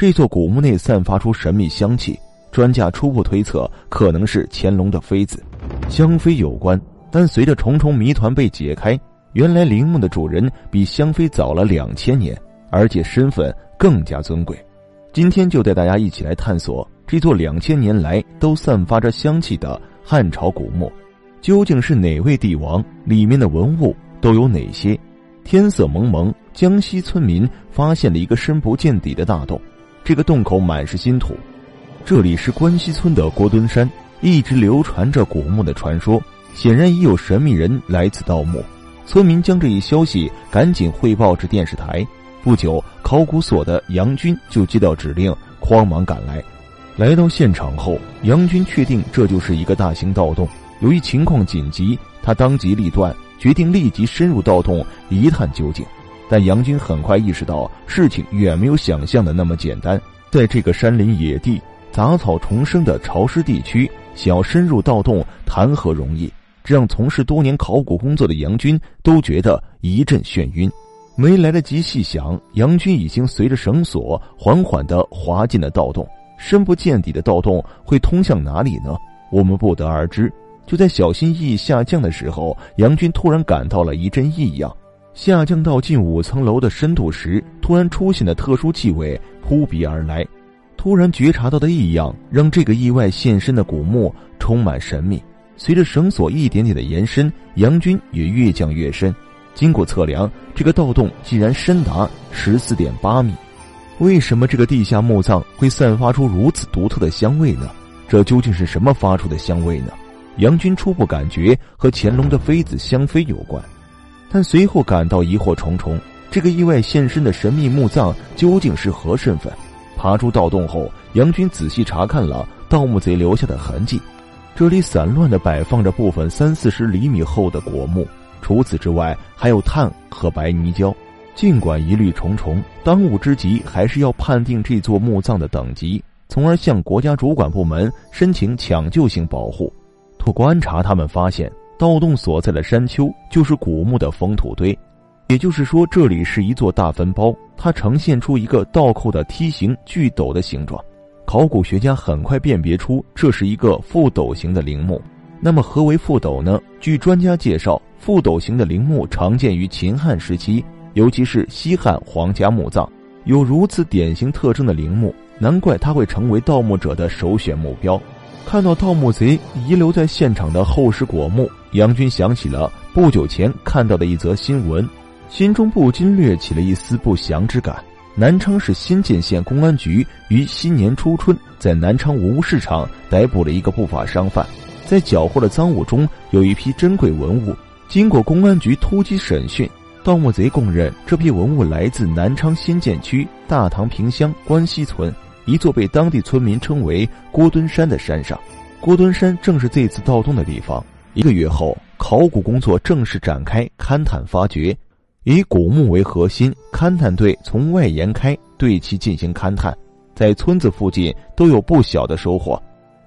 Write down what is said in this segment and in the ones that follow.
这座古墓内散发出神秘香气，专家初步推测可能是乾隆的妃子，香妃有关。但随着重重谜团被解开，原来陵墓的主人比香妃早了两千年，而且身份更加尊贵。今天就带大家一起来探索这座两千年来都散发着香气的汉朝古墓，究竟是哪位帝王？里面的文物都有哪些？天色蒙蒙，江西村民发现了一个深不见底的大洞，这个洞口满是新土。这里是关西村的郭墩山，一直流传着古墓的传说。显然已有神秘人来此盗墓，村民将这一消息赶紧汇报至电视台。不久，考古所的杨军就接到指令，慌忙赶来。来到现场后，杨军确定这就是一个大型盗洞。由于情况紧急，他当机立断，决定立即深入盗洞一探究竟。但杨军很快意识到，事情远没有想象的那么简单。在这个山林野地、杂草丛生的潮湿地区，想要深入盗洞，谈何容易？这让从事多年考古工作的杨军都觉得一阵眩晕，没来得及细想，杨军已经随着绳索缓缓地滑进了盗洞。深不见底的盗洞会通向哪里呢？我们不得而知。就在小心翼翼下降的时候，杨军突然感到了一阵异样。下降到近五层楼的深度时，突然出现的特殊气味扑鼻而来。突然觉察到的异样，让这个意外现身的古墓充满神秘。随着绳索一点点的延伸，杨军也越降越深。经过测量，这个盗洞竟然深达十四点八米。为什么这个地下墓葬会散发出如此独特的香味呢？这究竟是什么发出的香味呢？杨军初步感觉和乾隆的妃子香妃有关，但随后感到疑惑重重。这个意外现身的神秘墓葬究竟是何身份？爬出盗洞后，杨军仔细查看了盗墓贼留下的痕迹。这里散乱地摆放着部分三四十厘米厚的果木，除此之外还有炭和白泥胶。尽管疑虑重重，当务之急还是要判定这座墓葬的等级，从而向国家主管部门申请抢救性保护。通过观察，他们发现盗洞所在的山丘就是古墓的封土堆，也就是说，这里是一座大坟包，它呈现出一个倒扣的梯形巨斗的形状。考古学家很快辨别出这是一个覆斗形的陵墓。那么，何为覆斗呢？据专家介绍，覆斗形的陵墓常见于秦汉时期，尤其是西汉皇家墓葬。有如此典型特征的陵墓，难怪它会成为盗墓者的首选目标。看到盗墓贼遗留在现场的厚实果木，杨军想起了不久前看到的一则新闻，心中不禁掠起了一丝不祥之感。南昌市新建县公安局于新年初春在南昌文物市场逮捕了一个不法商贩，在缴获的赃物中有一批珍贵文物。经过公安局突击审讯，盗墓贼供认这批文物来自南昌新建区大唐坪乡关西村一座被当地村民称为郭墩山的山上。郭墩山正是这次盗洞的地方。一个月后，考古工作正式展开勘探发掘。以古墓为核心，勘探队从外延开，对其进行勘探，在村子附近都有不小的收获。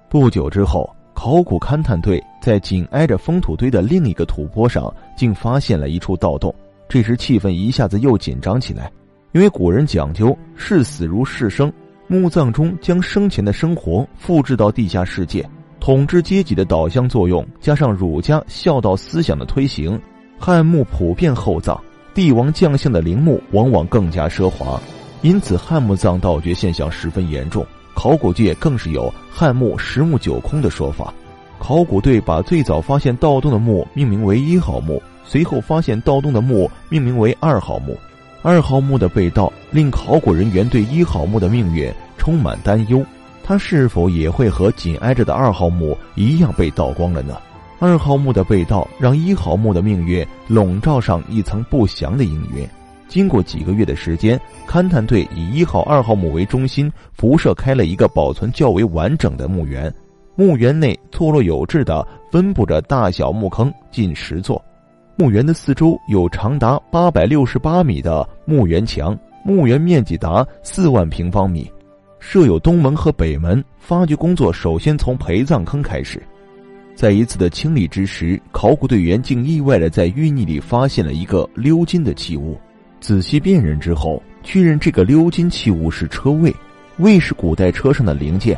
不久之后，考古勘探队在紧挨着封土堆的另一个土坡上，竟发现了一处盗洞。这时气氛一下子又紧张起来，因为古人讲究视死如视生，墓葬中将生前的生活复制到地下世界，统治阶级的导向作用，加上儒家孝道思想的推行，汉墓普遍厚葬。帝王将相的陵墓往往更加奢华，因此汉墓葬盗掘现象十分严重。考古界更是有“汉墓十墓九空”的说法。考古队把最早发现盗洞的墓命名为一号墓，随后发现盗洞的墓命名为二号墓。二号墓的被盗令考古人员对一号墓的命运充满担忧，它是否也会和紧挨着的二号墓一样被盗光了呢？二号墓的被盗，让一号墓的命运笼罩上一层不祥的阴云。经过几个月的时间，勘探队以一号、二号墓为中心，辐射开了一个保存较为完整的墓园。墓园内错落有致地分布着大小墓坑近十座。墓园的四周有长达八百六十八米的墓园墙，墓园面积达四万平方米，设有东门和北门。发掘工作首先从陪葬坑开始。在一次的清理之时，考古队员竟意外的在淤泥里发现了一个鎏金的器物。仔细辨认之后，确认这个鎏金器物是车位。魏是古代车上的零件，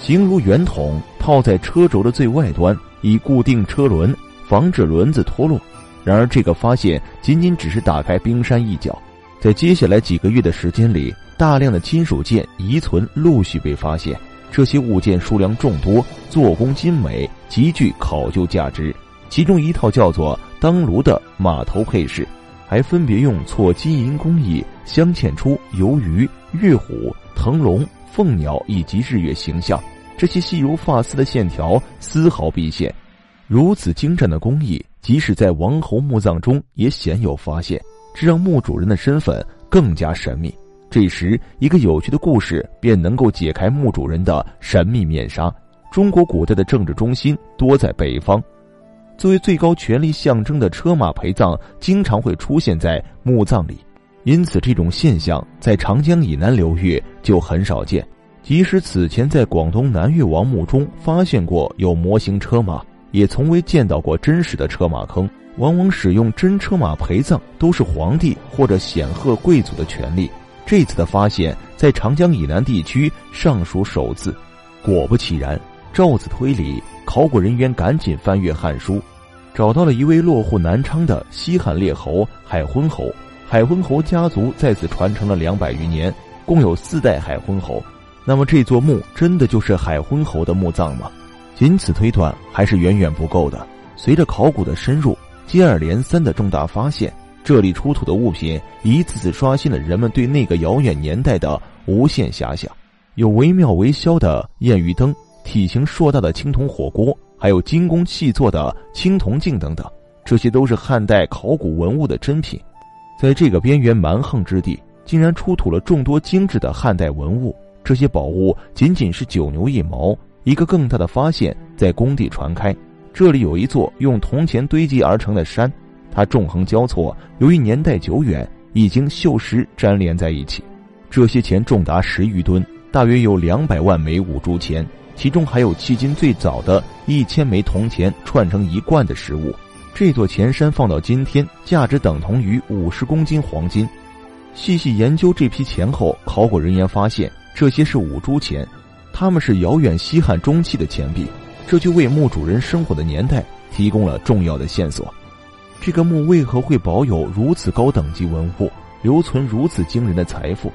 形如圆筒，套在车轴的最外端，以固定车轮，防止轮子脱落。然而，这个发现仅仅只是打开冰山一角，在接下来几个月的时间里，大量的金属件遗存陆续被发现。这些物件数量众多，做工精美，极具考究价值。其中一套叫做“当炉”的马头配饰，还分别用错金银工艺镶嵌出游鱼、月虎、腾龙、凤鸟以及日月形象。这些细如发丝的线条丝毫毕现，如此精湛的工艺，即使在王侯墓葬中也鲜有发现，这让墓主人的身份更加神秘。这时，一个有趣的故事便能够解开墓主人的神秘面纱。中国古代的政治中心多在北方，作为最高权力象征的车马陪葬经常会出现在墓葬里，因此这种现象在长江以南流域就很少见。即使此前在广东南越王墓中发现过有模型车马，也从未见到过真实的车马坑。往往使用真车马陪葬都是皇帝或者显赫贵族的权利。这次的发现，在长江以南地区尚属首次。果不其然，照此推理，考古人员赶紧翻阅《汉书》，找到了一位落户南昌的西汉列侯海昏侯。海昏侯家族在此传承了两百余年，共有四代海昏侯。那么这座墓真的就是海昏侯的墓葬吗？仅此推断还是远远不够的。随着考古的深入，接二连三的重大发现。这里出土的物品一次次刷新了人们对那个遥远年代的无限遐想，有惟妙惟肖的燕鱼灯、体型硕大的青铜火锅，还有精工细作的青铜镜等等，这些都是汉代考古文物的珍品。在这个边缘蛮横之地，竟然出土了众多精致的汉代文物，这些宝物仅仅是九牛一毛。一个更大的发现在工地传开，这里有一座用铜钱堆积而成的山。它纵横交错，由于年代久远，已经锈蚀粘连在一起。这些钱重达十余吨，大约有两百万枚五铢钱，其中还有迄今最早的一千枚铜钱串成一贯的实物。这座钱山放到今天，价值等同于五十公斤黄金。细细研究这批钱后，考古人员发现这些是五铢钱，他们是遥远西汉中期的钱币，这就为墓主人生活的年代提供了重要的线索。这个墓为何会保有如此高等级文物，留存如此惊人的财富？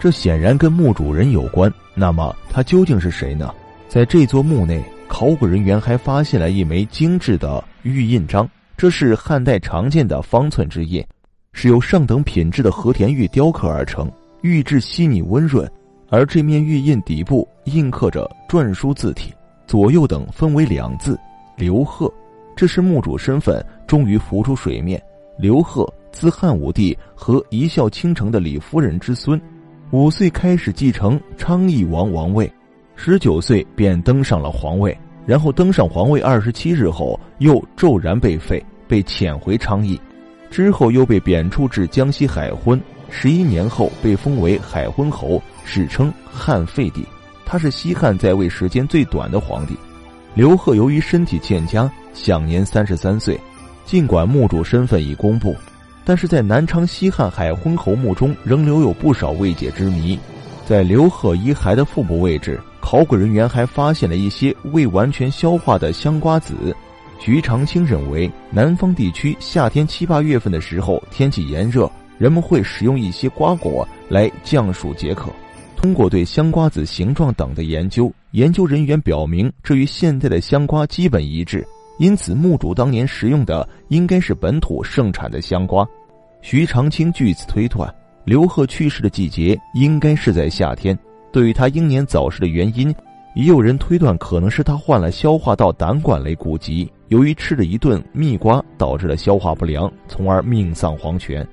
这显然跟墓主人有关。那么他究竟是谁呢？在这座墓内，考古人员还发现了一枚精致的玉印章，这是汉代常见的方寸之印，是由上等品质的和田玉雕刻而成，玉质细腻温润。而这面玉印底部印刻着篆书字体，左右等分为两字“刘贺”。这是墓主身份终于浮出水面。刘贺，字汉武帝和一笑倾城的李夫人之孙，五岁开始继承昌邑王王位，十九岁便登上了皇位。然后登上皇位二十七日后，又骤然被废，被遣回昌邑，之后又被贬黜至江西海昏。十一年后被封为海昏侯，史称汉废帝。他是西汉在位时间最短的皇帝。刘贺由于身体欠佳。享年三十三岁，尽管墓主身份已公布，但是在南昌西汉海昏侯墓中仍留有不少未解之谜。在刘贺遗骸的腹部位置，考古人员还发现了一些未完全消化的香瓜子。徐长卿认为，南方地区夏天七八月份的时候天气炎热，人们会使用一些瓜果来降暑解渴。通过对香瓜子形状等的研究，研究人员表明，这与现在的香瓜基本一致。因此，墓主当年食用的应该是本土盛产的香瓜。徐长卿据此推断，刘贺去世的季节应该是在夏天。对于他英年早逝的原因，也有人推断可能是他患了消化道胆管类骨疾，由于吃了一顿蜜瓜导致了消化不良，从而命丧黄泉。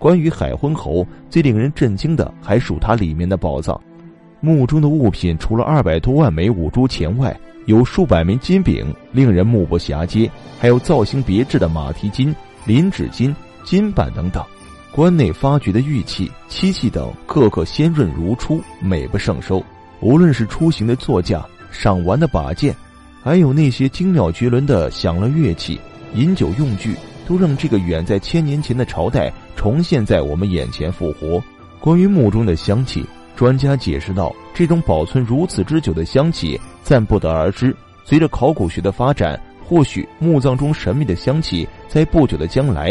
关于海昏侯，最令人震惊的还属他里面的宝藏。墓中的物品除了二百多万枚五铢钱外，有数百枚金饼，令人目不暇接；还有造型别致的马蹄金、鳞指金、金板等等。关内发掘的玉器、漆器等，个个鲜润如初，美不胜收。无论是出行的座驾、赏玩的把件，还有那些精妙绝伦的响乐乐器、饮酒用具，都让这个远在千年前的朝代重现在我们眼前复活。关于墓中的香气。专家解释道：“这种保存如此之久的香气，暂不得而知。随着考古学的发展，或许墓葬中神秘的香气，在不久的将来